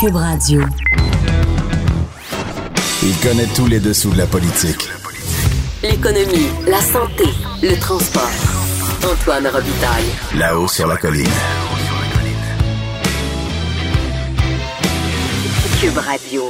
Cube Radio. Il connaît tous les dessous de la politique. L'économie, la santé, le transport. Antoine Robitaille. Là-haut sur la colline. Cube Radio.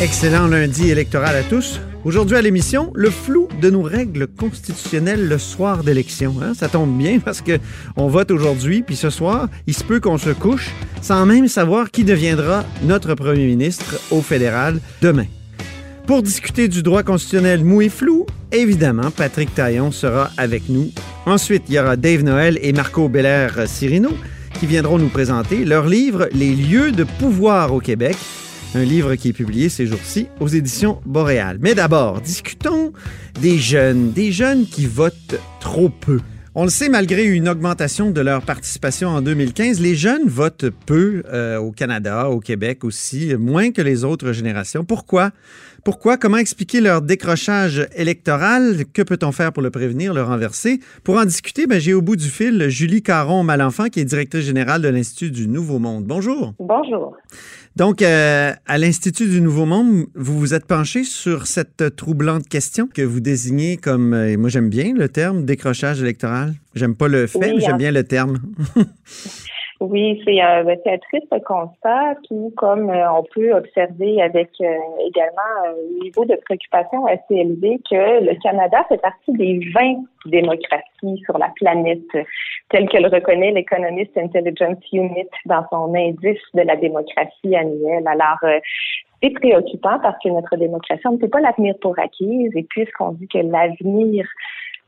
Excellent lundi électoral à tous. Aujourd'hui à l'émission, le flou de nos règles constitutionnelles le soir d'élection. Hein? Ça tombe bien parce que on vote aujourd'hui, puis ce soir, il se peut qu'on se couche sans même savoir qui deviendra notre premier ministre au fédéral demain. Pour discuter du droit constitutionnel mou et flou, évidemment, Patrick Taillon sera avec nous. Ensuite, il y aura Dave Noël et Marco Belair Cirino qui viendront nous présenter leur livre Les lieux de pouvoir au Québec un livre qui est publié ces jours-ci aux éditions Boréal. Mais d'abord, discutons des jeunes, des jeunes qui votent trop peu. On le sait, malgré une augmentation de leur participation en 2015, les jeunes votent peu euh, au Canada, au Québec aussi, moins que les autres générations. Pourquoi? Pourquoi? Comment expliquer leur décrochage électoral? Que peut-on faire pour le prévenir, le renverser? Pour en discuter, ben, j'ai au bout du fil Julie Caron-Malenfant, qui est directrice générale de l'Institut du Nouveau Monde. Bonjour. Bonjour. Donc, euh, à l'Institut du Nouveau Monde, vous vous êtes penché sur cette troublante question que vous désignez comme, euh, et moi j'aime bien le terme décrochage électoral. J'aime pas le fait, mais j'aime bien le terme. Oui, c'est euh, ben, un triste constat qui, comme euh, on peut observer avec euh, également un niveau de préoccupation assez élevé, que le Canada fait partie des 20 démocraties sur la planète, tel que le reconnaît l'Economist Intelligence Unit dans son indice de la démocratie annuelle. Alors, c'est préoccupant parce que notre démocratie, on ne peut pas l'avenir pour acquise, et puisqu'on dit que l'avenir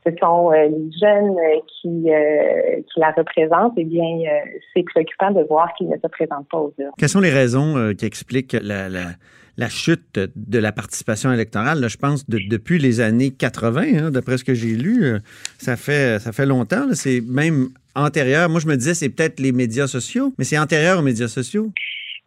ce sont euh, les jeunes euh, qui, euh, qui la représentent, eh bien, c'est préoccupant de voir qu'ils ne se présentent pas aux urnes. Quelles sont les raisons qui expliquent la, la, chute de la participation électorale? Là, je pense de, depuis les années 80, hein, d'après ce que j'ai lu, ça fait, ça fait longtemps. C'est même antérieur. Moi, je me disais, c'est peut-être les médias sociaux, mais c'est antérieur aux médias sociaux.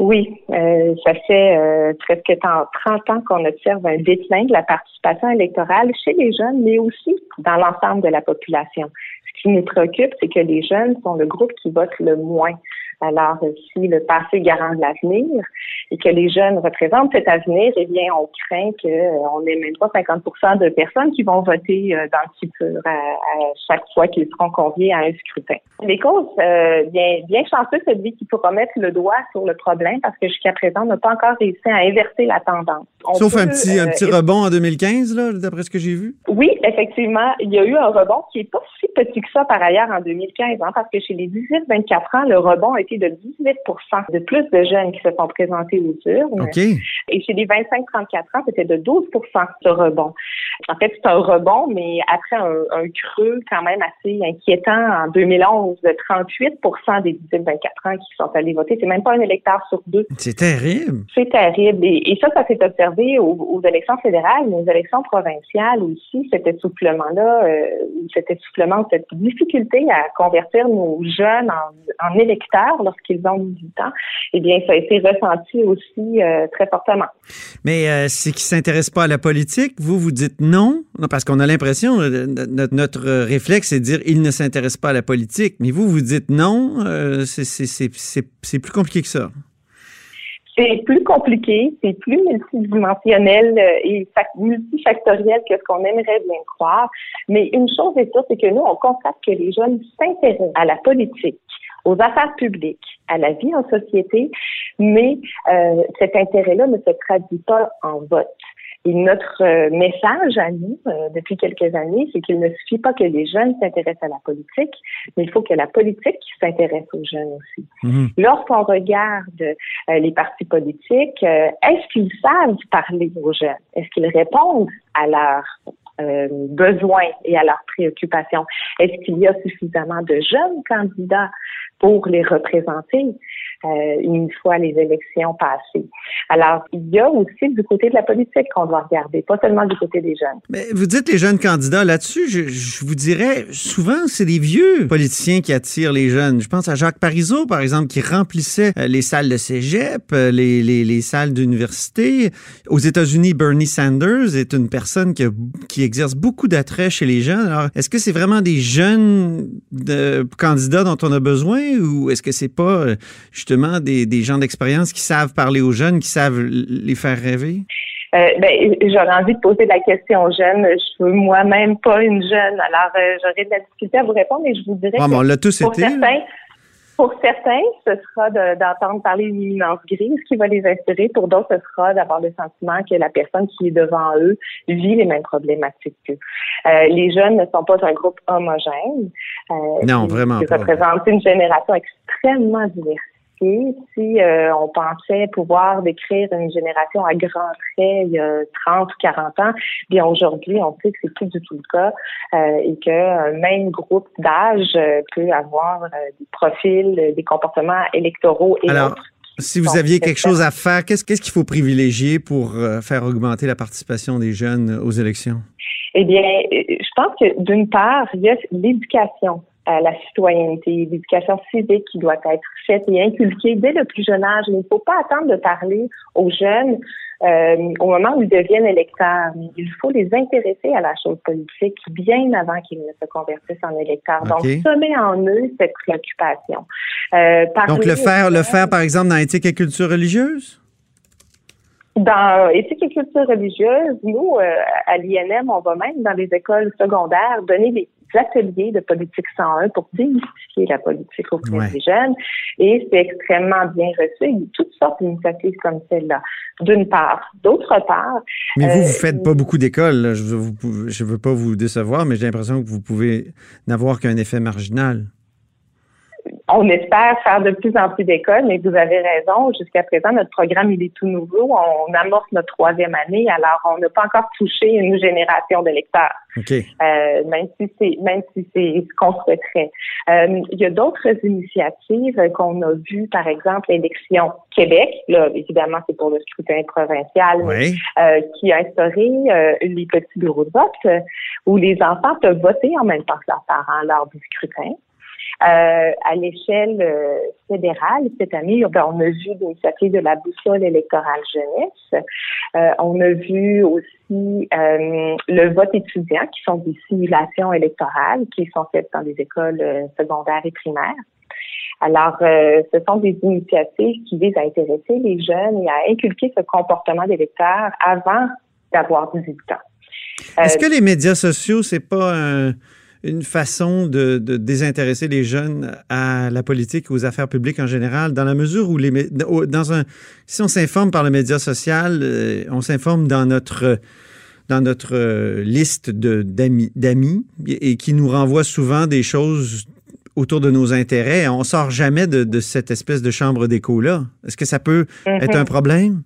Oui, euh, ça fait euh, presque 30 ans qu'on observe un déclin de la participation électorale chez les jeunes, mais aussi dans l'ensemble de la population. Ce qui nous préoccupe, c'est que les jeunes sont le groupe qui vote le moins. Alors, si le passé garant de l'avenir et que les jeunes représentent cet avenir, eh bien, on craint qu'on n'ait même pas 50 de personnes qui vont voter euh, dans le futur à, chaque fois qu'ils seront conviés à un scrutin. Les causes, euh, bien, bien chanceux celui qui pourra mettre le doigt sur le problème parce que jusqu'à présent, on n'a pas encore réussi à inverser la tendance. Sauf un petit, un petit euh, rebond en 2015, là, d'après ce que j'ai vu? Oui, effectivement, il y a eu un rebond qui est pas si petit que ça par ailleurs en 2015, hein, parce que chez les 18-24 ans, le rebond a été de 18 de plus de jeunes qui se sont présentés aux urnes. Et chez les 25-34 ans, c'était de 12 ce rebond. En fait, c'est un rebond, mais après un, creux quand même assez inquiétant en 2011 de 38% des 18-24 ans qui sont allés voter. C'est même pas un électeur sur deux. C'est terrible. C'est terrible. Et, ça, ça s'est observé aux, élections fédérales, mais aux élections provinciales aussi, cet essoufflement-là, euh, cet essoufflement, cette difficulté à convertir nos jeunes en, en électeurs lorsqu'ils ont 18 ans, eh bien, ça a été ressenti aussi euh, très fortement. Mais euh, c'est qu'ils ne s'intéressent pas à la politique. Vous, vous dites non, parce qu'on a l'impression, euh, notre, réflexe, c'est de dire ils ne s'intéressent pas à la politique. Mais vous, vous dites non, c'est plus compliqué que ça. C'est plus compliqué, c'est plus multidimensionnel et multifactoriel que ce qu'on aimerait bien croire. Mais une chose est sûre, c'est que nous, on constate que les jeunes s'intéressent à la politique aux affaires publiques, à la vie en société, mais euh, cet intérêt-là ne se traduit pas en vote. Et notre euh, message à nous, euh, depuis quelques années, c'est qu'il ne suffit pas que les jeunes s'intéressent à la politique, mais il faut que la politique s'intéresse aux jeunes aussi. Mhm. Lorsqu'on regarde les partis politiques, est-ce qu'ils savent parler aux jeunes? Est-ce qu'ils répondent à leurs besoins et à leurs préoccupations? Est-ce qu'il y a suffisamment de jeunes candidats pour les représenter euh, une fois les élections passées. Alors, il y a aussi du côté de la politique qu'on doit regarder, pas seulement du côté des jeunes. Mais vous dites les jeunes candidats là-dessus, je, vous dirais, souvent, c'est les vieux politiciens qui attirent les jeunes. Je pense à Jacques Parizeau, par exemple, qui remplissait euh, les salles de cégep, euh, les, les, les salles d'université. Aux États-Unis, Bernie Sanders est une personne qui, qui exerce beaucoup d'attrait chez les jeunes. Alors, est-ce que c'est vraiment des jeunes de, candidats dont on a besoin? Ou est-ce que c'est pas justement des, des gens d'expérience qui savent parler aux jeunes, qui savent les faire rêver? Euh, ben, j'aurais envie de poser la question aux jeunes. Je suis moi-même pas une jeune, alors euh, j'aurais de la difficulté à vous répondre, mais je vous dirais ah, que on l'a tous pour été. certains, pour certains, ce sera d'entendre parler d'une immense grise qui va les inspirer. Pour d'autres, ce sera d'avoir le sentiment que la personne qui est devant eux vit les mêmes problématiques qu'eux. Euh, les jeunes ne sont pas un groupe homogène. Euh, non, vraiment. Ils représentent une génération extrêmement si euh, on pensait pouvoir décrire une génération à grands traits il y a 30 ou 40 ans, bien aujourd'hui, on sait que c'est plus du tout le cas euh, et qu'un même groupe d'âge euh, peut avoir des profils, des comportements électoraux et Alors, Si vous aviez quelque chose à faire, qu'est-ce qu'il faut privilégier pour faire augmenter la participation des jeunes aux élections? Eh bien, je pense que d'une part, il y a l'éducation à la citoyenneté, l'éducation civique qui doit être faite et inculquée dès le plus jeune âge. il ne faut pas attendre de parler aux jeunes euh, au moment où ils deviennent électeurs. Il faut les intéresser à la chose politique bien avant qu'ils ne se convertissent en électeurs. Donc, semer en eux cette préoccupation. Euh, Donc, le faire, le faire, par exemple, dans éthique et culture religieuse? Dans éthique et culture religieuse, nous, euh, à l'INM, on va même dans les écoles secondaires donner des ateliers de politique 101 pour démystifier la politique auprès des jeunes. Et c'est extrêmement bien reçu. Il y a toutes sortes d'initiatives comme celle-là, d'une part. D'autre part... Mais vous, vous euh, faites pas beaucoup d'écoles. Je ne veux pas vous décevoir, mais j'ai l'impression que vous pouvez n'avoir qu'un effet marginal on espère faire de plus en plus d'écoles, mais vous avez raison. Jusqu'à présent, notre programme, il est tout nouveau. On amorce notre troisième année, alors on n'a pas encore touché une génération de lecteurs. Euh, même si c'est même si c'est ce qu'on souhaiterait. Euh, il y a d'autres initiatives qu'on a vues, par exemple, l'élection Québec. Là, évidemment, c'est pour le scrutin provincial, euh, qui a instauré les petits bureaux de vote où les enfants peuvent voter en même temps que leurs parents lors du scrutin. Euh, à l'échelle euh, fédérale, cette année, ben, on a vu l'initiative de la boussole électorale jeunesse. Euh, on a vu aussi le vote étudiant, qui sont des simulations électorales qui sont faites dans les écoles secondaires et primaires. Alors, ce sont des initiatives qui visent à intéresser les jeunes et à inculquer ce comportement d'électeur avant d'avoir 18 ans. Est-ce que les médias sociaux, c'est pas un une façon de, désintéresser les jeunes à la politique, aux affaires publiques en général, dans la mesure où les dans un si on s'informe par le média social, euh, on s'informe dans notre dans notre euh, liste d'amis d'amis et qui nous renvoie souvent des choses autour de nos intérêts. On sort jamais de, cette espèce de chambre d'écho là. Est-ce que ça peut être un mm-hmm. problème?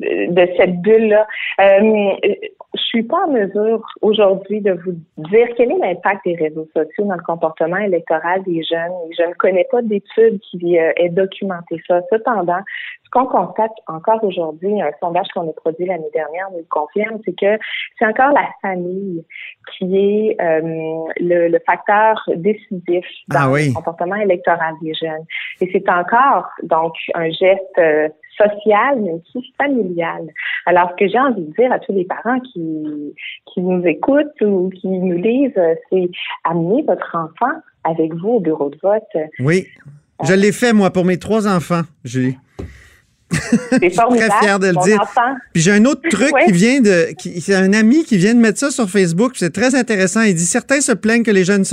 de cette bulle-là. Euh, je suis pas en mesure aujourd'hui de vous dire quel est l'impact des réseaux sociaux dans le comportement électoral des jeunes. Je ne connais pas d'études qui euh, aient documenté ça. Cependant, ce qu'on constate encore aujourd'hui, un sondage qu'on a produit l'année dernière nous le confirme, c'est que c'est encore la famille qui est euh, le, facteur décisif dans ah le comportement électoral des jeunes. Et c'est encore donc un geste euh, social, mais aussi familial. Alors, ce que j'ai envie de dire à tous les parents qui, qui nous écoutent ou qui nous lisent, c'est amener votre enfant avec vous au bureau de vote. Oui. Je l'ai fait, moi, pour mes trois enfants, Julie. C'est très fier de le dire. Puis j'ai un autre truc qui vient de. C'est un ami qui vient de mettre ça sur Facebook. C'est très intéressant. Il dit Certains se plaignent que les jeunes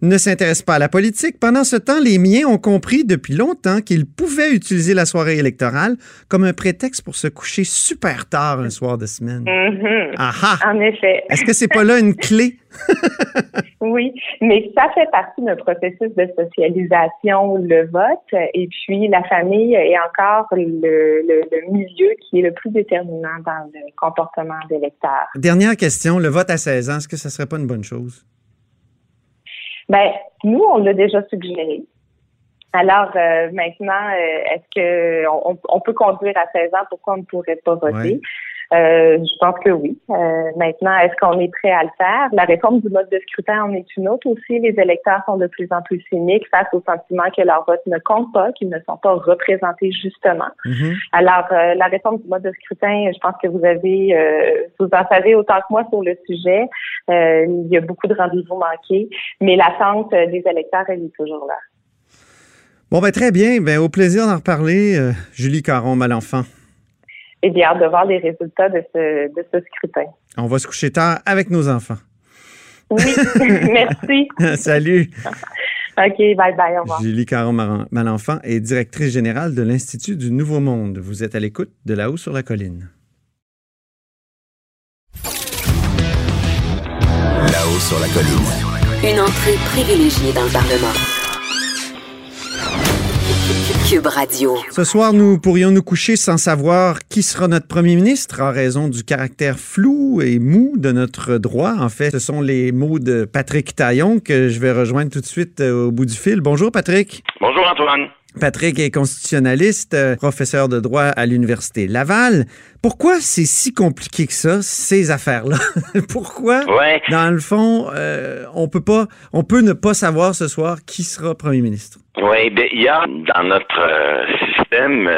ne s'intéressent pas à la politique. Pendant ce temps, les miens ont compris depuis longtemps qu'ils pouvaient utiliser la soirée électorale comme un prétexte pour se coucher super tard un soir de semaine. Mm-hmm. En effet. Est-ce que c'est pas là une clé? oui, mais ça fait partie d'un processus de socialisation, le vote, et puis la famille est encore le, le, milieu qui est le plus déterminant dans le comportement des lecteurs. Dernière question, le vote à 16 ans, est-ce que ça serait pas une bonne chose? Ben, nous, on l'a déjà suggéré. Alors euh, maintenant, euh, est-ce que on, peut conduire à 16 ans? Pourquoi on ne pourrait pas voter? Euh, je pense que oui. Euh, maintenant, est-ce qu'on est prêt à le faire? La réforme du mode de scrutin en est une autre aussi. Les électeurs sont de plus en plus cyniques face au sentiment que leur vote ne compte pas, qu'ils ne sont pas représentés justement. Mm-hmm. Alors, euh, la réforme du mode de scrutin, je pense que vous avez, vous en savez autant que moi sur le sujet. il y a beaucoup de rendez-vous manqués, mais l'attente des électeurs, elle est toujours là. Bon, ben très bien. Ben, au plaisir d'en reparler. Julie Caron, Et bien hâte de voir les résultats de ce, de ce scrutin. On va se coucher tard avec nos enfants. Oui, merci. Salut. OK, bye bye, au revoir. Julie Caron-Malenfant est directrice générale de l'Institut du Nouveau Monde. Vous êtes à l'écoute de là-haut sur la colline. Là-haut sur la colline. Une entrée privilégiée dans le Parlement. Cube Radio. Ce soir, nous pourrions nous coucher sans savoir qui sera notre premier ministre en raison du caractère flou et mou de notre droit. En fait, ce sont les mots de Patrick Taillon que je vais rejoindre tout de suite euh, au bout du fil. Bonjour, Patrick. Bonjour, Antoine. Patrick est constitutionnaliste, euh, professeur de droit à l'Université Laval. Pourquoi c'est si compliqué que ça, ces affaires-là? Pourquoi, dans le fond, euh, on peut pas, on peut ne pas savoir ce soir qui sera premier ministre? Oui, ben, il y a dans notre euh, système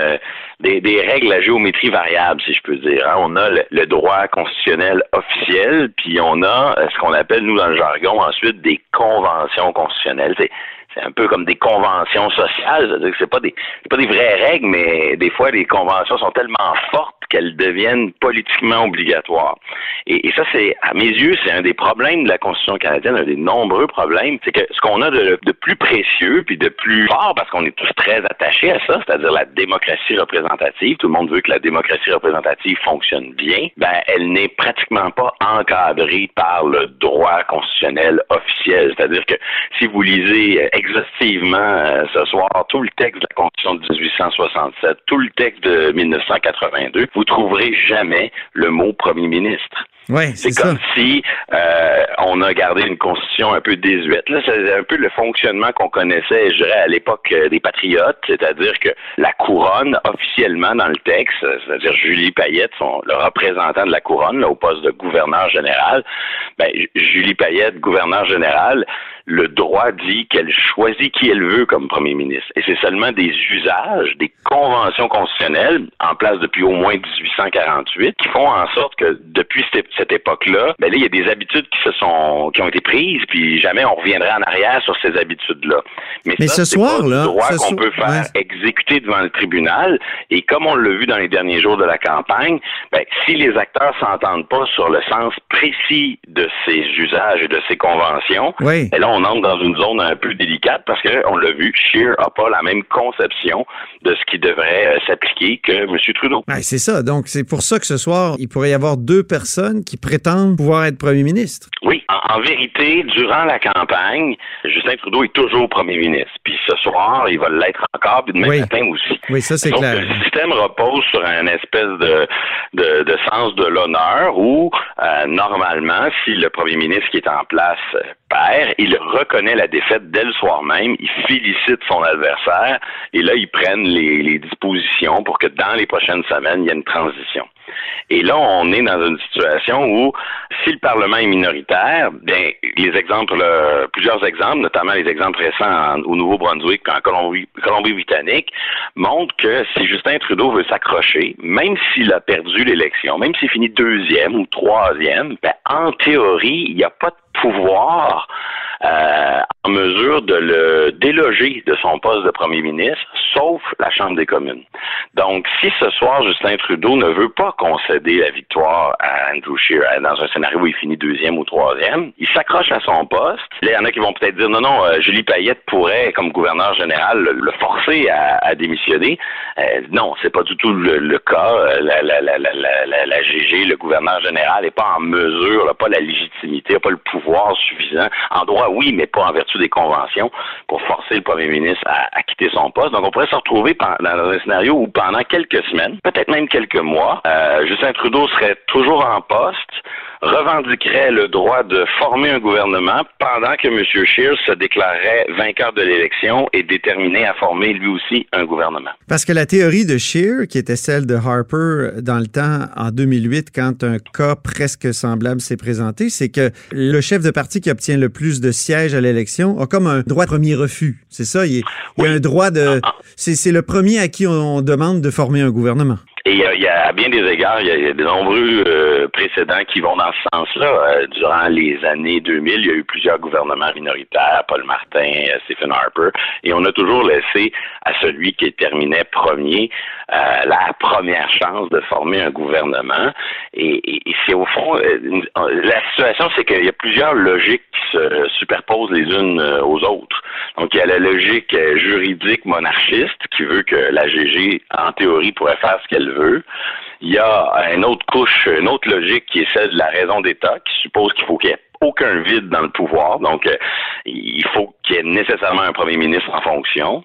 des, règles à géométrie variable, si je peux dire. Hein. On a le, droit constitutionnel officiel, puis on a ce qu'on appelle, nous, dans le jargon, ensuite, des conventions constitutionnelles c'est un peu comme des conventions sociales. C'est-à-dire que c'est pas des pas des vraies règles, mais des fois les conventions sont tellement fortes qu'elles deviennent politiquement obligatoires. Et, ça, c'est à mes yeux, c'est un des problèmes de la Constitution canadienne, un des nombreux problèmes. C'est que ce qu'on a de, de, plus précieux puis de plus fort, parce qu'on est tous très attachés à ça, c'est-à-dire la démocratie représentative. Tout le monde veut que la démocratie représentative fonctionne bien. Ben, elle n'est pratiquement pas encadrée par le droit constitutionnel officiel. C'est-à-dire que si vous lisez exhaustivement euh, ce soir tout le texte de la Constitution de 1867, tout le texte de 1982, vous trouverez jamais le mot premier ministre. Ouais, c'est comme si euh, on a gardé une constitution un peu désuète. Là, c'est un peu le fonctionnement qu'on connaissait, je dirais, à l'époque euh, des patriotes, c'est-à-dire que la couronne, officiellement dans le texte, c'est-à-dire Julie Payette, son, le représentant de la couronne, là, au poste de gouverneur général, ben, Julie Payette, gouverneur général, le droit dit qu'elle choisit qui elle veut comme premier ministre. Et c'est seulement des usages, des conventions constitutionnelles en place depuis au moins 1848 qui font en sorte que depuis cette, époque-là, ben là, il y a des habitudes qui se sont, qui ont été prises, puis jamais on reviendrait en arrière sur ces habitudes-là. Mais, ça, ce soir, là, droit qu'on peut faire exécuter devant le tribunal. Et comme on l'a vu dans les derniers jours de la campagne, ben, si les acteurs s'entendent pas sur le sens précis de ces usages et de ces conventions, oui. Ben on entre dans une zone un peu délicate parce qu'on l'a vu, Scheer n'a pas la même conception de ce qui devrait euh, s'appliquer que M. Trudeau. c'est ça. Donc, c'est pour ça que ce soir, il pourrait y avoir deux personnes qui prétendent pouvoir être premier ministre. Oui. En, vérité, durant la campagne, Justin Trudeau est toujours premier ministre. Puis ce soir, il va l'être encore, puis demain matin aussi. Oui, ça, c'est clair. Le système repose sur un espèce de, de, sens de l'honneur où, euh, normalement, si le premier ministre qui est en place perd, il reconnaît la défaite dès le soir même, il félicite son adversaire et là, ils prennent les, les dispositions pour que dans les prochaines semaines, il y ait une transition. Et là, on est dans une situation où, si le Parlement est minoritaire, bien, les exemples, plusieurs exemples, notamment les exemples récents au Nouveau-Brunswick et en Colombie-Britannique, montrent que si Justin Trudeau veut s'accrocher, même s'il a perdu l'élection, même s'il finit deuxième ou troisième, bien, en théorie, il n'y a pas de pouvoir euh, en mesure de le déloger de son poste de premier ministre, sauf la Chambre des communes. Donc, si ce soir, Justin Trudeau ne veut pas concéder la victoire à Andrew Scheer euh, dans un scénario où il finit deuxième ou troisième, il s'accroche à son poste. il y en a qui vont peut-être dire non, non, euh, Julie Payette pourrait, comme gouverneur général, le, forcer à, démissionner. Euh, non, c'est pas du tout le, cas. La, la, la, la, GG, le gouverneur général, n'est pas en mesure, n'a pas la légitimité, n'a pas le pouvoir suffisant. En droit, oui, mais pas en vertu des conventions pour forcer le premier ministre à, quitter son poste. Donc, on pourrait se retrouver dans un scénario où pendant quelques semaines, peut-être même quelques mois, euh, Justin Trudeau serait toujours en poste, revendiquerait le droit de former un gouvernement pendant que M. Scheer se déclarerait vainqueur de l'élection et déterminé à former lui aussi un gouvernement. Parce que la théorie de Scheer, qui était celle de Harper dans le temps en 2008, quand un cas presque semblable s'est présenté, c'est que le chef de parti qui obtient le plus de sièges à l'élection a comme un droit de premier refus. C'est ça, il, y a un droit de... Ah, ah. C'est le premier à qui on demande de former un gouvernement. Et il y, a, à bien des égards, il y a, de nombreux euh, précédents qui vont dans ce sens-là. Euh, durant les années 2000, il y a eu plusieurs gouvernements minoritaires, Paul Martin, euh, Stephen Harper, et on a toujours laissé à celui qui terminait premier la première chance de former un gouvernement. Et, et c'est au fond, la situation, c'est qu'il y a plusieurs logiques qui se superposent les unes aux autres. Donc, il y a la logique juridique monarchiste qui veut que la GG, en théorie, pourrait faire ce qu'elle Il y a une autre couche, une autre logique qui est celle de la raison d'État, qui suppose qu'il faut qu'il y ait aucun vide dans le pouvoir. Donc, euh, il faut qu'il y ait nécessairement un premier ministre en fonction.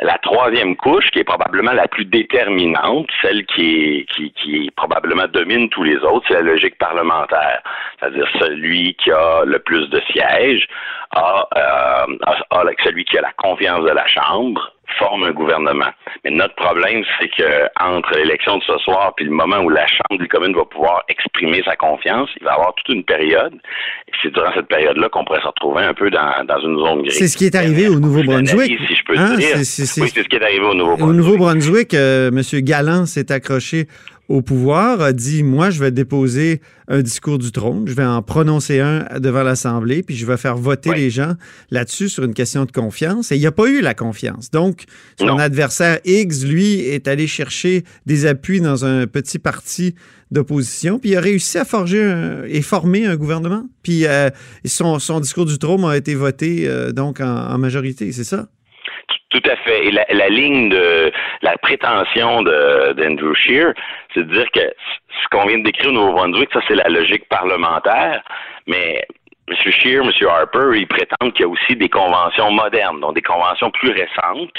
La troisième couche, qui est probablement la plus déterminante, celle qui, qui probablement domine tous les autres, c'est la logique parlementaire. C'est-à-dire celui qui a le plus de sièges a, euh, a celui qui a la confiance de la Chambre forme un gouvernement. Mais notre problème, c'est que entre l'élection de ce soir puis le moment où la Chambre des communes va pouvoir exprimer sa confiance, il va y avoir toute une période. Et c'est durant cette période-là qu'on pourrait se retrouver un peu dans, dans une zone grise. C'est ce qui est arrivé au Nouveau-Brunswick. Si je peux hein? dire. oui, c'est ce qui est arrivé au Nouveau-Brunswick. Au Nouveau-Brunswick, euh, M. Galland s'est accroché au pouvoir a dit Moi, je vais déposer un discours du trône, je vais en prononcer un devant l'Assemblée, puis je vais faire voter les gens là-dessus sur une question de confiance. Et il n'y a pas eu la confiance. Donc, son adversaire Higgs, lui, est allé chercher des appuis dans un petit parti d'opposition, puis il a réussi à forger et former un gouvernement. Puis euh, son, discours du trône a été voté euh, donc en majorité, c'est ça? Tout à fait. Et la, la ligne de la prétention d'Andrew Scheer, c'est de dire que ce qu'on vient de décrire au Nouveau-Brunswick, ça c'est la logique parlementaire, mais M. Scheer, M. Harper, ils prétendent qu'il y a aussi des conventions modernes, donc des conventions plus récentes,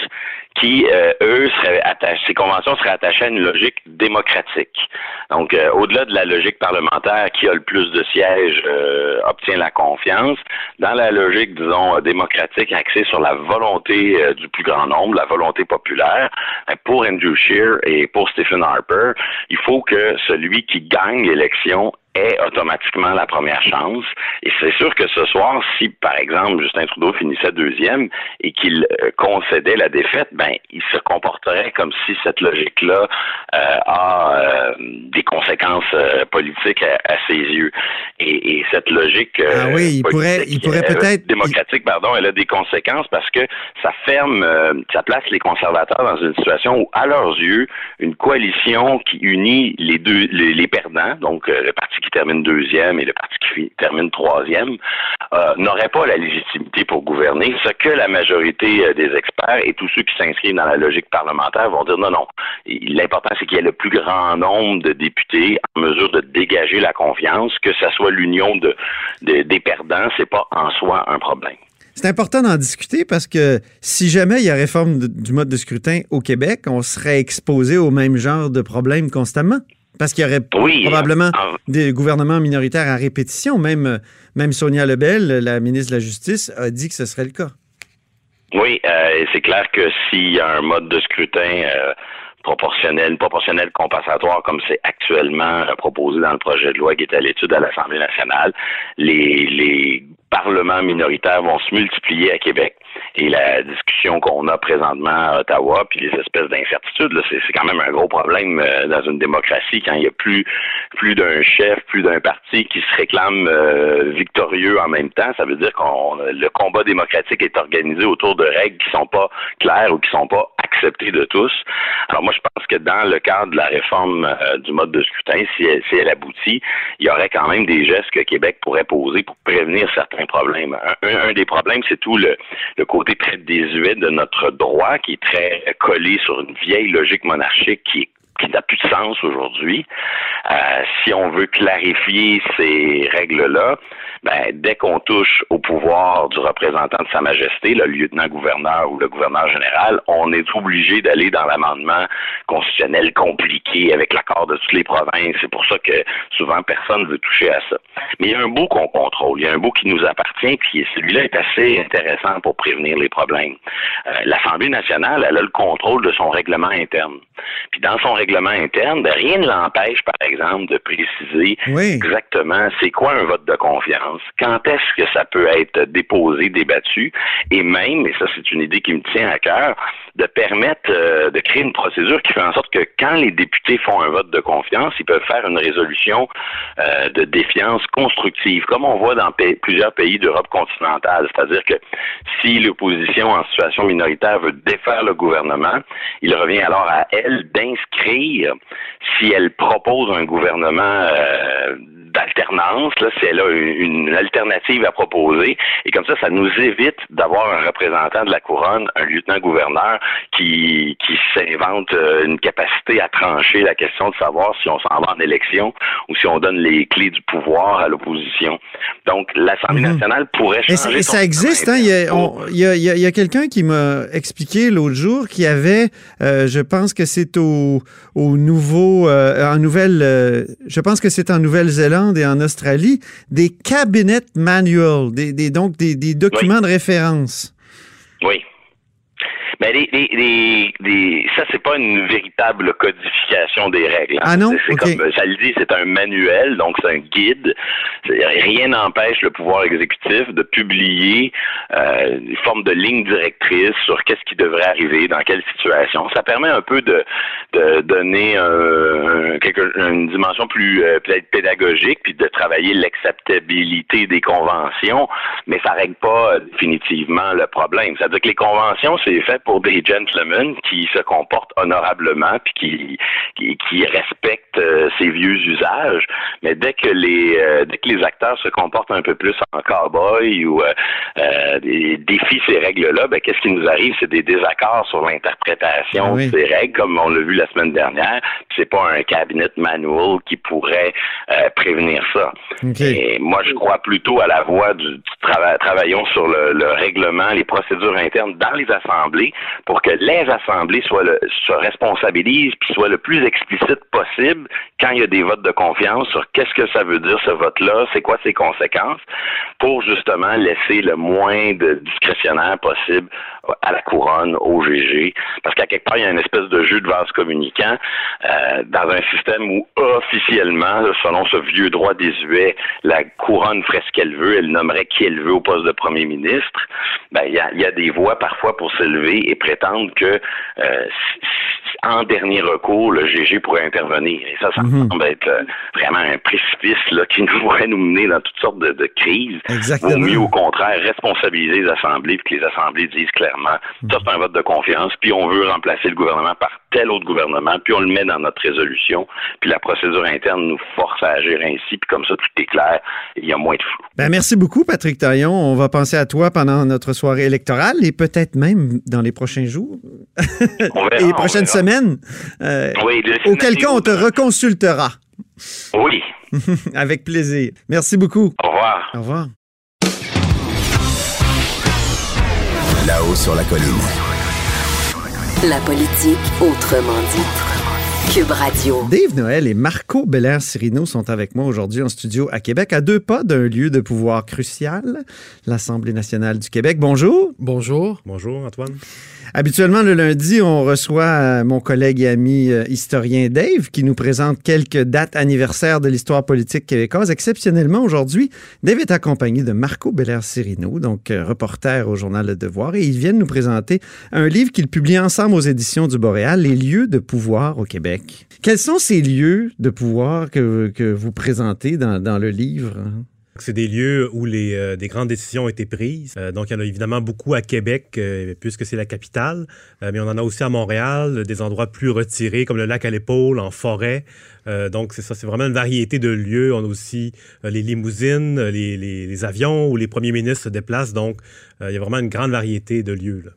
qui, euh, eux, seraient attachés, ces conventions seraient attachées à une logique démocratique. Donc, euh, au-delà de la logique parlementaire, qui a le plus de sièges euh, obtient la confiance, dans la logique, disons, démocratique axée sur la volonté du plus grand nombre, la volonté populaire, ben, pour Andrew Scheer et pour Stephen Harper, il faut que celui qui gagne l'élection est automatiquement la première chance. Et c'est sûr que ce soir, si par exemple Justin Trudeau finissait deuxième et qu'il euh, concédait la défaite, ben il se comporterait comme si cette logique-là euh, a euh, des conséquences politiques à, ses yeux. Et, et cette logique ah oui, il pourrait, il pourrait peut-être démocratique, pardon, elle a des conséquences parce que ça ferme, ça place les conservateurs dans une situation où, à leurs yeux, une coalition qui unit les deux, les, les perdants, donc le parti qui termine deuxième et le parti qui termine troisième, euh, n'aurait pas la légitimité pour gouverner. Ce que la majorité euh, des experts et tous ceux qui s'inscrivent dans la logique parlementaire vont dire non, non. L'important, c'est qu'il y ait le plus grand nombre de députés en mesure de dégager la confiance, que ce soit l'union de, des perdants, c'est pas en soi un problème. C'est important d'en discuter parce que si jamais il y a réforme du mode de scrutin au Québec, on serait exposé au même genre de problèmes constamment. Parce qu'il y aurait probablement des gouvernements minoritaires à répétition. Même, même Sonia Lebel, la ministre de la Justice, a dit que ce serait le cas. Oui, euh, c'est clair que s'il y a un mode de scrutin euh, proportionnel, proportionnel compensatoire comme c'est actuellement euh, proposé dans le projet de loi qui est à l'étude à l'Assemblée nationale, les, les parlements minoritaires vont se multiplier à Québec. Et la discussion qu'on a présentement à Ottawa, puis les espèces d'incertitudes, c'est quand même un gros problème euh, dans une démocratie quand il n'y a plus plus d'un chef, plus d'un parti qui se réclame euh, victorieux en même temps. Ça veut dire qu'on le combat démocratique est organisé autour de règles qui sont pas claires ou qui sont pas acceptées de tous. Alors moi, je pense que dans le cadre de la réforme euh, du mode de scrutin, si elle, si elle aboutit, il y aurait quand même des gestes que Québec pourrait poser pour prévenir certains problèmes. Un, des problèmes, c'est tout le, le très de notre droit, qui est très collé sur une vieille logique monarchique qui qui n'a plus de sens aujourd'hui. Euh, si on veut clarifier ces règles-là, ben, dès qu'on touche au pouvoir du représentant de Sa Majesté, le lieutenant-gouverneur ou le gouverneur général, on est obligé d'aller dans l'amendement constitutionnel compliqué avec l'accord de toutes les provinces. C'est pour ça que souvent personne ne veut toucher à ça. Mais il y a un bout qu'on contrôle, il y a un bout qui nous appartient, puis celui-là est assez intéressant pour prévenir les problèmes. Euh, L'Assemblée nationale, elle a le contrôle de son règlement interne. Puis dans son règlement interne, ben, rien ne l'empêche, par exemple, de préciser exactement c'est quoi un vote de confiance quand est-ce que ça peut être déposé, débattu, et même, et ça c'est une idée qui me tient à cœur, de permettre euh, de créer une procédure qui fait en sorte que quand les députés font un vote de confiance, ils peuvent faire une résolution euh, de défiance constructive, comme on voit dans plusieurs pays d'Europe continentale. C'est-à-dire que si l'opposition en situation minoritaire veut défaire le gouvernement, il revient alors à elle d'inscrire si elle propose un gouvernement euh, d'alternance, là, si elle a une, alternative à proposer. Et comme ça, ça nous évite d'avoir un représentant de la couronne, un lieutenant-gouverneur, qui, qui s'invente euh, une capacité à trancher la question de savoir si on s'en va en élection ou si on donne les clés du pouvoir à l'opposition. Donc, l'Assemblée mhm. nationale pourrait changer. Et, ça, existe, hein? Il y a, quelqu'un qui m'a expliqué l'autre jour qu'il y avait, euh, je pense que c'est au, au nouveau, euh, en Nouvelle, je pense que c'est en Nouvelle-Zélande et en Australie, des cabinet manuals, des, donc des, documents de référence. Oui. Mais les, les, les, ça, c'est pas une véritable codification des règles. Hein. Ah non? C'est comme ça le dit, c'est un manuel, donc c'est un guide. Rien n'empêche le pouvoir exécutif de publier euh, une forme de ligne directrice sur qu'est-ce qui devrait arriver, dans quelle situation. Ça permet un peu de, de donner un, quelque, une dimension plus euh, pédagogique, puis de travailler l'acceptabilité des conventions, mais ça règle pas euh, définitivement le problème. C'est-à-dire que les conventions, c'est fait pour des gentlemen qui se comportent honorablement puis qui qui, qui respectent euh, ces vieux usages. Mais dès que les euh, dès que les acteurs se comportent un peu plus en cowboy ou euh, défient ces règles-là, ben qu'est-ce qui nous arrive? C'est des désaccords sur l'interprétation de ces règles, comme on l'a vu la semaine dernière. C'est pas un cabinet manual qui pourrait prévenir ça. Et moi, je crois plutôt à la voie du, travail. Travaillons sur le, le règlement, les procédures internes dans les assemblées pour que les assemblées soient le, se responsabilisent puis soient le plus explicite possible quand il y a des votes de confiance sur qu'est-ce que ça veut dire ce vote-là, c'est quoi ses conséquences, pour justement laisser le moins de discrétionnaire possible à la couronne, au GG, parce qu'à quelque part, il y a une espèce de jeu de vase communicant euh, dans un système où officiellement, selon ce vieux droit désuet, la couronne ferait ce qu'elle veut, elle nommerait qui elle veut au poste de premier ministre. Ben, il y a, y a des voix parfois pour s'élever et prétendre que euh, en dernier recours, le GG pourrait intervenir. Et ça, ça mhm. semble être euh, vraiment un précipice là, qui nous pourrait nous mener dans toutes sortes de, de crises. Exactement. Au mieux, au contraire, responsabiliser les assemblées, puis que les assemblées disent clairement, ça c'est un vote de confiance, puis on veut remplacer le gouvernement par tel autre gouvernement, puis on le met dans notre résolution, puis la procédure interne nous force à agir ainsi, puis comme ça, tout est clair, il y a moins de flou. Ben, merci beaucoup, Patrick Taillon. On va penser à toi pendant notre soirée électorale et peut-être même dans les prochains jours et les prochaines semaines. Euh, oui, auquel cas, on te reconsultera. Oui. Avec plaisir. Merci beaucoup. Au revoir. Au revoir. Là-haut sur la colline. La politique autrement dit. Cube Radio. Dave Noël et Marco Belair Cirino sont avec moi aujourd'hui en studio à Québec, à deux pas d'un lieu de pouvoir crucial, l'Assemblée nationale du Québec. Bonjour. Bonjour. Bonjour, Antoine. Habituellement, le lundi, on reçoit euh, mon collègue et ami euh, historien Dave qui nous présente quelques dates anniversaires de l'histoire politique québécoise. Exceptionnellement, aujourd'hui, Dave est accompagné de Marco Belair-Cirino, donc euh, reporter au journal Le Devoir, et ils viennent nous présenter un livre qu'ils publient ensemble aux éditions du Boréal, Les lieux de pouvoir au Québec. Quels sont ces lieux de pouvoir que, vous présentez dans, dans le livre? C'est des lieux où les, euh, des grandes décisions ont été prises. Euh, donc, il y en a évidemment beaucoup à Québec, euh, puisque c'est la capitale, mais on en a aussi à Montréal, des endroits plus retirés, comme le lac à l'épaule, en forêt. donc, c'est ça, c'est vraiment une variété de lieux. On a aussi les limousines, les, les, les, avions où les premiers ministres se déplacent. Donc, il y a vraiment une grande variété de lieux. Là.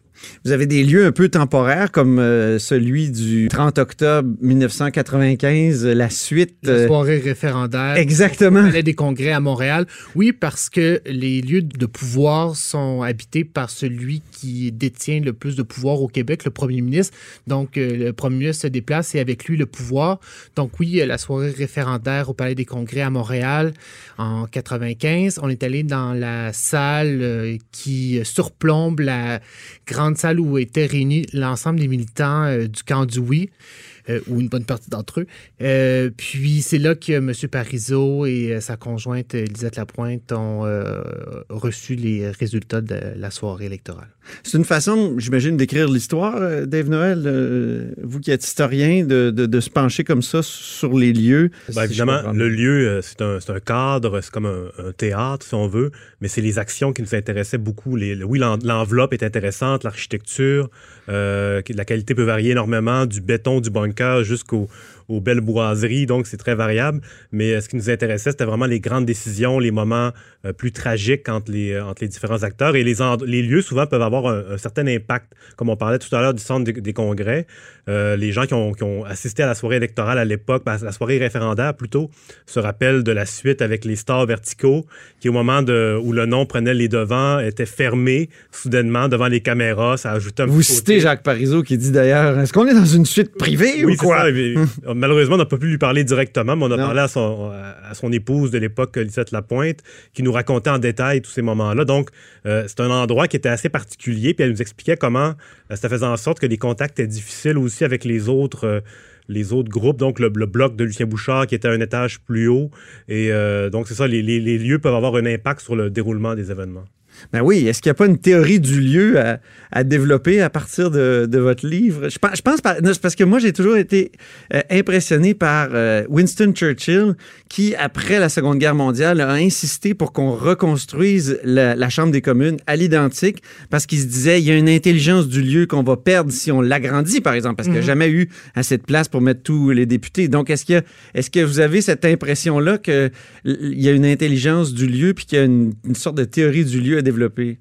Vous avez des lieux un peu temporaires comme euh, celui du 30 octobre 1995, la suite. La euh, soirée référendaire. Exactement. Palais des congrès à Montréal. Oui, parce que les lieux de pouvoir sont habités par celui qui détient le plus de pouvoir au Québec, le premier ministre. Donc, euh, le premier ministre se déplace et avec lui le pouvoir. Donc, oui, la soirée référendaire au Palais des congrès à Montréal en 95. On est allé dans la salle qui surplombe la grande salle où étaient réunis l'ensemble des militants euh, du camp du oui. Euh, ou une bonne partie d'entre eux. Euh, puis c'est là que M. Parizeau et euh, sa conjointe Elisette Lapointe ont reçu les résultats de la soirée électorale. C'est une façon, j'imagine, d'écrire l'histoire, Dave Noël, vous qui êtes historien, de, de, se pencher comme ça sur les lieux. Ben, évidemment, le lieu, c'est un, un, cadre, c'est comme un, théâtre, si on veut, mais c'est les actions qui nous intéressaient beaucoup. Les, oui, l'enveloppe est intéressante, l'architecture, la qualité peut varier énormément du béton du bunker jusqu'au aux belles boiseries, donc c'est très variable. Mais euh, ce qui nous intéressait, c'était vraiment les grandes décisions, les moments euh, plus tragiques entre les, euh, entre les différents acteurs. Et les, les lieux, souvent, peuvent avoir un, certain impact. Comme on parlait tout à l'heure du centre des, congrès, les gens qui ont, qui ont, assisté à la soirée électorale à l'époque, ben, la soirée référendaire plutôt, se rappellent de la suite avec les stars verticaux, qui au moment de, où le nom prenait les devants, était fermé soudainement devant les caméras. Ça ajoutait un Vous citez Jacques Parizeau qui dit d'ailleurs, est-ce qu'on est dans une suite privée ou quoi? Ça, malheureusement, on n'a pas pu lui parler directement, mais on a parlé à son, à son épouse de l'époque, Lisette Lapointe, qui nous racontait en détail tous ces moments-là. Donc, euh, c'est un endroit qui était assez particulier, puis elle nous expliquait comment euh, ça faisait en sorte que les contacts étaient difficiles aussi avec les autres. Euh, les autres groupes, donc le, bloc de Lucien Bouchard qui était à un étage plus haut. Et donc, c'est ça, les, les lieux peuvent avoir un impact sur le déroulement des événements. Ben oui, est-ce qu'il n'y a pas une théorie du lieu à, développer à partir de, votre livre? Je, je pense parce que moi, j'ai toujours été euh, impressionné par euh, Winston Churchill, qui, après la Seconde Guerre mondiale, a insisté pour qu'on reconstruise la, Chambre des communes à l'identique, parce qu'il se disait, il y a une intelligence du lieu qu'on va perdre si on l'agrandit, par exemple, parce qu'il n'y a mhm. jamais eu assez de place pour mettre tous les députés. Donc, est-ce que, est que vous avez cette impression-là qu'il y a une intelligence du lieu, puis qu'il y a une, une sorte de théorie du lieu à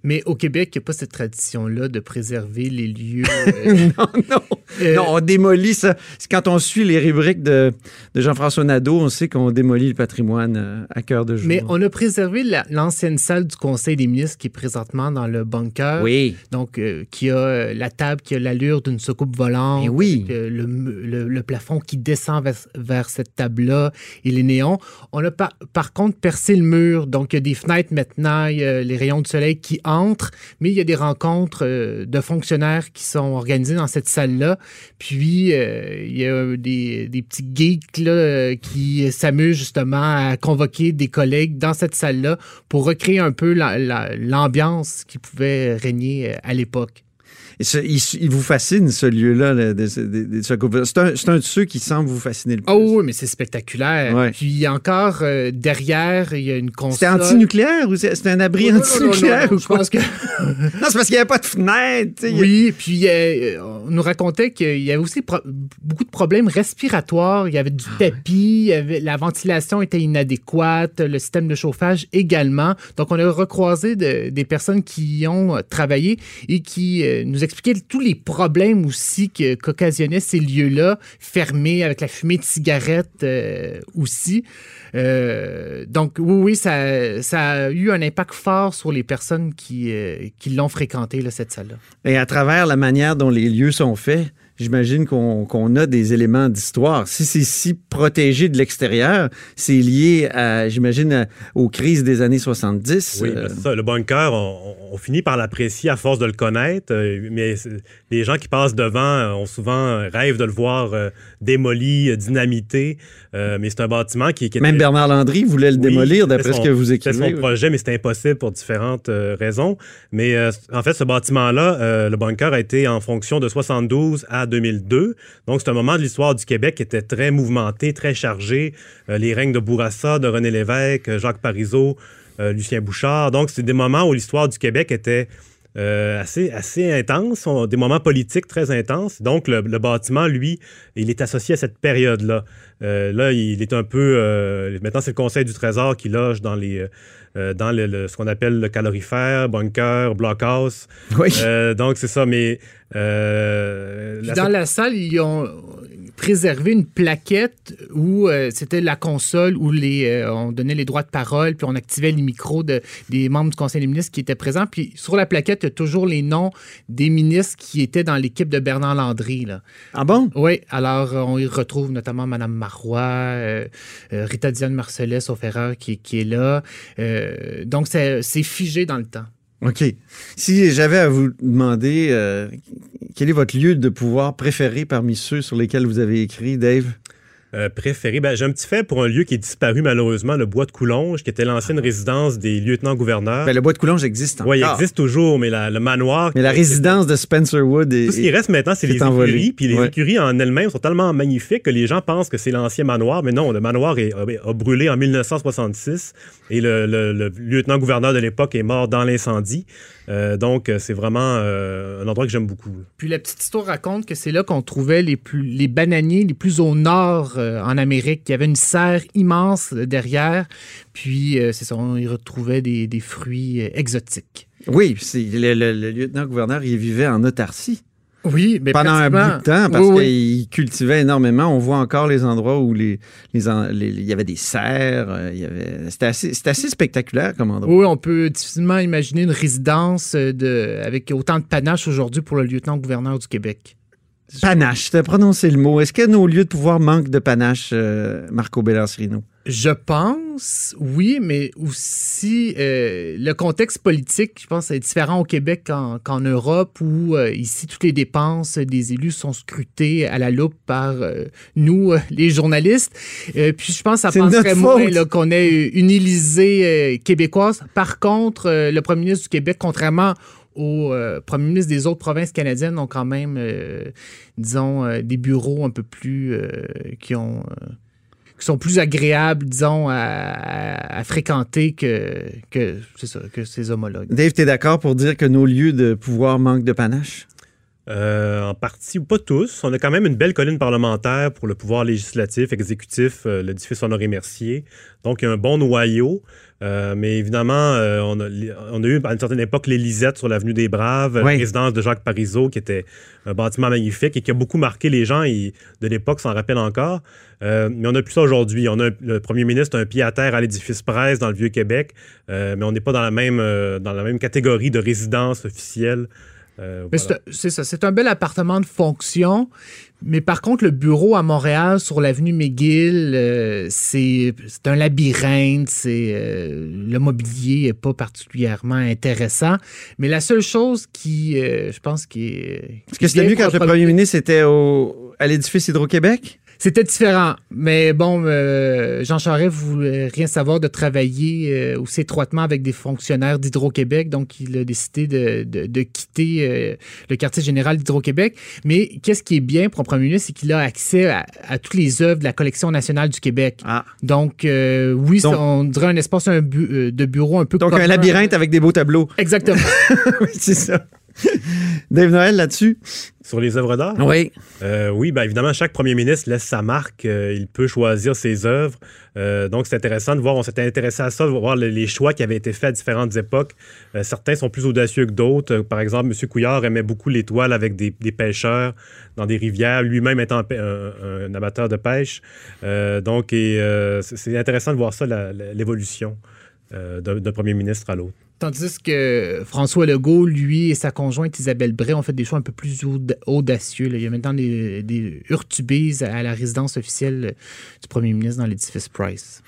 mais au Québec, il n'y a pas cette tradition-là de préserver les lieux. Euh, non, non. Euh, non. on démolit ça. Quand on suit les rubriques de, de Jean-François Nadeau, on sait qu'on démolit le patrimoine euh, à cœur de jour. Mais on a préservé l'ancienne salle du Conseil des ministres qui est présentement dans le bunker. Oui. Donc, qui a la table qui a l'allure d'une soucoupe volante. Et oui. Le, le, plafond qui descend vers, cette table-là et les néons. On a par, par, contre percé le mur. Donc, il y a des fenêtres maintenant, il y a les rayons de qui entrent, mais il y a des rencontres euh, de fonctionnaires qui sont organisées dans cette salle-là. Puis, euh, il y a des, petits geeks euh, qui s'amusent justement à convoquer des collègues dans cette salle-là pour recréer un peu l'ambiance qui pouvait régner à l'époque il, vous fascine, ce lieu-là. C'est un, un, de ceux qui semble vous fasciner le plus. Oh oui, mais c'est spectaculaire. Puis encore, euh, derrière, il y a une console. C'est anti-nucléaire ou c'est un abri anti-nucléaire? je pense que... non, c'est parce qu'il n'y avait pas de fenêtre. Oui, puis euh, on nous racontait qu'il y avait aussi beaucoup de problèmes respiratoires. Il y avait du ah tapis, la ventilation était inadéquate, le système de chauffage également. Donc, on a recroisé des personnes qui y ont travaillé et qui euh, nous expliquer tous les problèmes aussi qu'occasionnaient ces lieux-là, fermés avec la fumée de cigarettes euh, aussi. Euh, donc oui, oui, ça, a eu un impact fort sur les personnes qui, euh, l'ont fréquenté, cette salle-là. Et à travers la manière dont les lieux sont faits, j'imagine qu'on a des éléments d'histoire. Si c'est si protégé de l'extérieur, c'est lié, à, j'imagine, aux crises des années 70. Oui, euh. ça, le bunker, on, finit par l'apprécier à force de le connaître, euh, mais les gens qui passent devant euh, ont souvent rêve de le voir démoli, dynamité, mais c'est un bâtiment qui, qui Même Bernard Landry voulait le démolir, d'après ce que vous écrivez. C'est son projet, mais c'était impossible pour différentes raisons. Mais en fait, ce bâtiment-là, le bunker a été en fonction de 72 à 2002. Donc, c'est un moment de l'histoire du Québec qui était très mouvementé, très chargé. Euh, les règnes de Bourassa, de René Lévesque, Jacques Parizeau, euh, Lucien Bouchard. Donc, c'est des moments où l'histoire du Québec était assez, assez intense, des moments politiques très intenses. Donc, le, bâtiment, lui, il est associé à cette période-là. là, il est un peu... maintenant, c'est le Conseil du Trésor qui loge dans les euh, dans le, ce qu'on appelle le calorifère, bunker, blockhouse. Oui. Euh, donc, c'est ça, mais... Euh, dans la salle, ils ont préservé une plaquette où c'était la console où les, on donnait les droits de parole, puis on activait les micros de, des membres du Conseil des ministres qui étaient présents. Puis sur la plaquette, il y a toujours les noms des ministres qui étaient dans l'équipe de Bernard Landry. Là. Ah bon? Oui. Alors, on y retrouve notamment Mme Marois, Rita Diane Marcellès, au Ferrer, qui, qui est là. Euh, donc, c'est figé dans le temps. OK. Si j'avais à vous demander euh, quel est votre lieu de pouvoir préféré parmi ceux sur lesquels vous avez écrit, Dave? Euh, préféré. Ben, j'ai un petit fait pour un lieu qui est disparu malheureusement, le Bois de Coulonge, qui était l'ancienne résidence des lieutenants-gouverneurs. Ben, le Bois de Coulonge existe encore. Oui, il existe toujours, mais la- le manoir. Mais la résidence de Spencer Wood est. Tout ce qui reste maintenant, c'est est les envolé. écuries. Puis les Ouais. écuries en elles-mêmes sont tellement magnifiques que les gens pensent que c'est l'ancien manoir. Mais non, le manoir est- a, a brûlé en 1966 et le, le- le lieutenant-gouverneur de l'époque est mort dans l'incendie. Euh, donc, euh, c'est vraiment euh, un endroit que j'aime beaucoup. Puis la petite histoire raconte que c'est là qu'on trouvait les, plus, les bananiers les plus au nord euh, en Amérique. Il y avait une serre immense derrière. Puis euh, c'est ça, on y retrouvait des, des fruits euh, exotiques. Oui, c'est le, le- le lieutenant-gouverneur, il vivait en autarcie Oui, mais pendant un bout de temps parce Oui, oui. qu'il cultivait énormément. On voit encore les endroits où les, les en- les- il y avait des serres. euh, il y avait, c'était, assez, c'était assez spectaculaire comme endroit. Oui, on peut difficilement imaginer une résidence euh, de, avec autant de panache aujourd'hui pour le lieutenant-gouverneur du Québec. Panache, tu as prononcé le mot. Est-ce que nos lieux de pouvoir manquent de panache, euh, Marco Bellasrino? Je pense, oui, mais aussi euh, le contexte politique, je pense, est différent au Québec qu'en Europe, où euh, ici, toutes les dépenses des élus sont scrutées à la loupe par euh, nous, les journalistes. Puis je pense que ça penserait moins qu'on ait une Élysée québécoise. Par contre, le premier ministre du Québec, contrairement au euh, premier ministre des autres provinces canadiennes, ont quand même, euh, disons, euh, des bureaux un peu plus euh, qui ont... qui sont plus agréables, disons, à, fréquenter que, que, que ses homologues. Dave, tu es d'accord pour dire que nos lieux de pouvoir manquent de panache? Euh, en partie, ou pas tous. On a quand même une belle colline parlementaire pour le pouvoir législatif, exécutif, euh, l'édifice Honoré-Mercier. Donc, il y a un bon noyau. Euh, mais évidemment, on, a, on a eu à une certaine époque l'Élisette sur l'avenue des Braves, Oui. la résidence de Jacques Parizeau, qui était un bâtiment magnifique et qui a beaucoup marqué les gens et de l'époque s'en rappellent encore. Mais on n'a plus ça aujourd'hui. On a le premier ministre a un pied à terre à l'édifice Presse dans le Vieux-Québec, mais on n'est pas dans la même dans la même catégorie de résidence officielle. Euh, Mais voilà. c'est- ça, c'est un bel appartement de fonction. Mais par contre, le bureau à Montréal, sur l'avenue McGill, euh, c'est un labyrinthe. C'est euh, le mobilier n'est pas particulièrement intéressant. Mais la seule chose qui, euh, je pense, qui est. Est-ce que c'était mieux quand le premier ministre était au, à l'édifice Hydro-Québec? C'était différent. Mais bon, euh, Jean Charest voulait rien savoir de travailler euh, aussi étroitement avec des fonctionnaires d'Hydro-Québec. Donc, il a décidé de, de- de quitter euh, le quartier général d'Hydro-Québec. Mais qu'est-ce qui est bien pour un premier ministre, c'est qu'il a accès à, à toutes les œuvres de la collection nationale du Québec. Ah. Donc, euh, oui, Donc- ça, on dirait un espace un bu- de bureau un peu Donc, un labyrinthe avec des beaux tableaux. Exactement. oui, c'est ça. Dave Noël, là-dessus? Sur les œuvres d'art? Oui. Euh, oui, bien évidemment, chaque premier ministre laisse sa marque. euh, il peut choisir ses œuvres. Euh, donc, c'est intéressant de voir. On s'était intéressé à ça, de voir le- les choix qui avaient été faits à différentes époques. Certains sont plus audacieux que d'autres. Par exemple, M. Couillard aimait beaucoup les toiles avec des, des pêcheurs dans des rivières, lui-même étant un, un- amateur de pêche. Donc, c'est intéressant de voir ça, l'évolution d'un premier ministre à l'autre. Tandis que François Legault, lui et sa conjointe Isabelle Bray ont fait des choix un peu plus aud- audacieux. Il y a maintenant des, des urtubises à la résidence officielle du premier ministre dans l'édifice Price.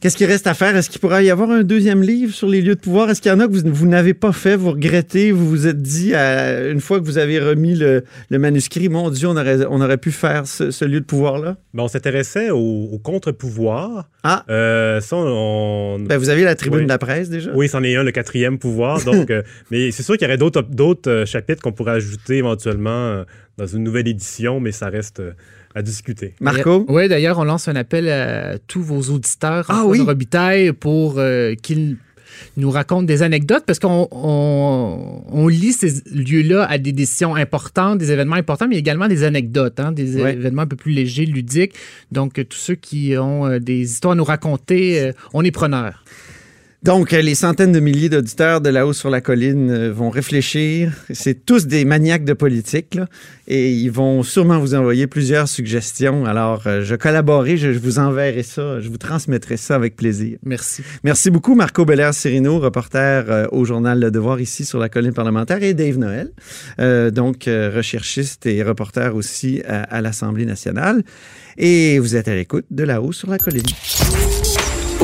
Qu'est-ce qu'il reste à faire? Est-ce qu'il pourrait y avoir un deuxième livre sur les lieux de pouvoir? Est-ce qu'il y en a que vous, vous n'avez pas fait, vous regrettez, vous vous êtes dit, à- une fois que vous avez remis le, le manuscrit, mon Dieu, on aurait, on aurait pu faire ce, ce lieu de pouvoir-là? Ben, on s'intéressait au, au contre-pouvoir. Ah. Euh, ça, on, Ben, vous avez la tribune Oui. de la presse déjà? Oui, c'en est un, le quatrième pouvoir. Donc, euh, mais c'est sûr qu'il y aurait d'autres, euh, chapitres qu'on pourrait ajouter éventuellement dans une nouvelle édition, mais ça reste euh, à discuter. Marco? Oui, d'ailleurs, on lance un appel à tous vos auditeurs Ah oui? Robitaille pour euh, qu'ils nous racontent des anecdotes parce qu'on on, on lit ces lieux-là à des décisions importantes, des événements importants, mais également des anecdotes, hein, des Ouais. événements un peu plus légers, ludiques. Donc, euh, tous ceux qui ont euh, des histoires à nous raconter, euh, on est preneurs. Donc, euh, les centaines de milliers d'auditeurs de là-haut sur la colline euh, vont réfléchir. C'est tous des maniaques de politique, là, et ils vont sûrement vous envoyer plusieurs suggestions. Alors, euh, je collaborerai, je, vous enverrai ça, je vous transmettrai ça avec plaisir. Merci. Merci beaucoup, Marco Belair-Cirino, reporter euh, au journal Le Devoir ici sur la colline parlementaire, et Dave Noël, euh, donc recherchiste et reporter aussi à, à l'Assemblée nationale. Et vous êtes à l'écoute de là-haut sur la colline.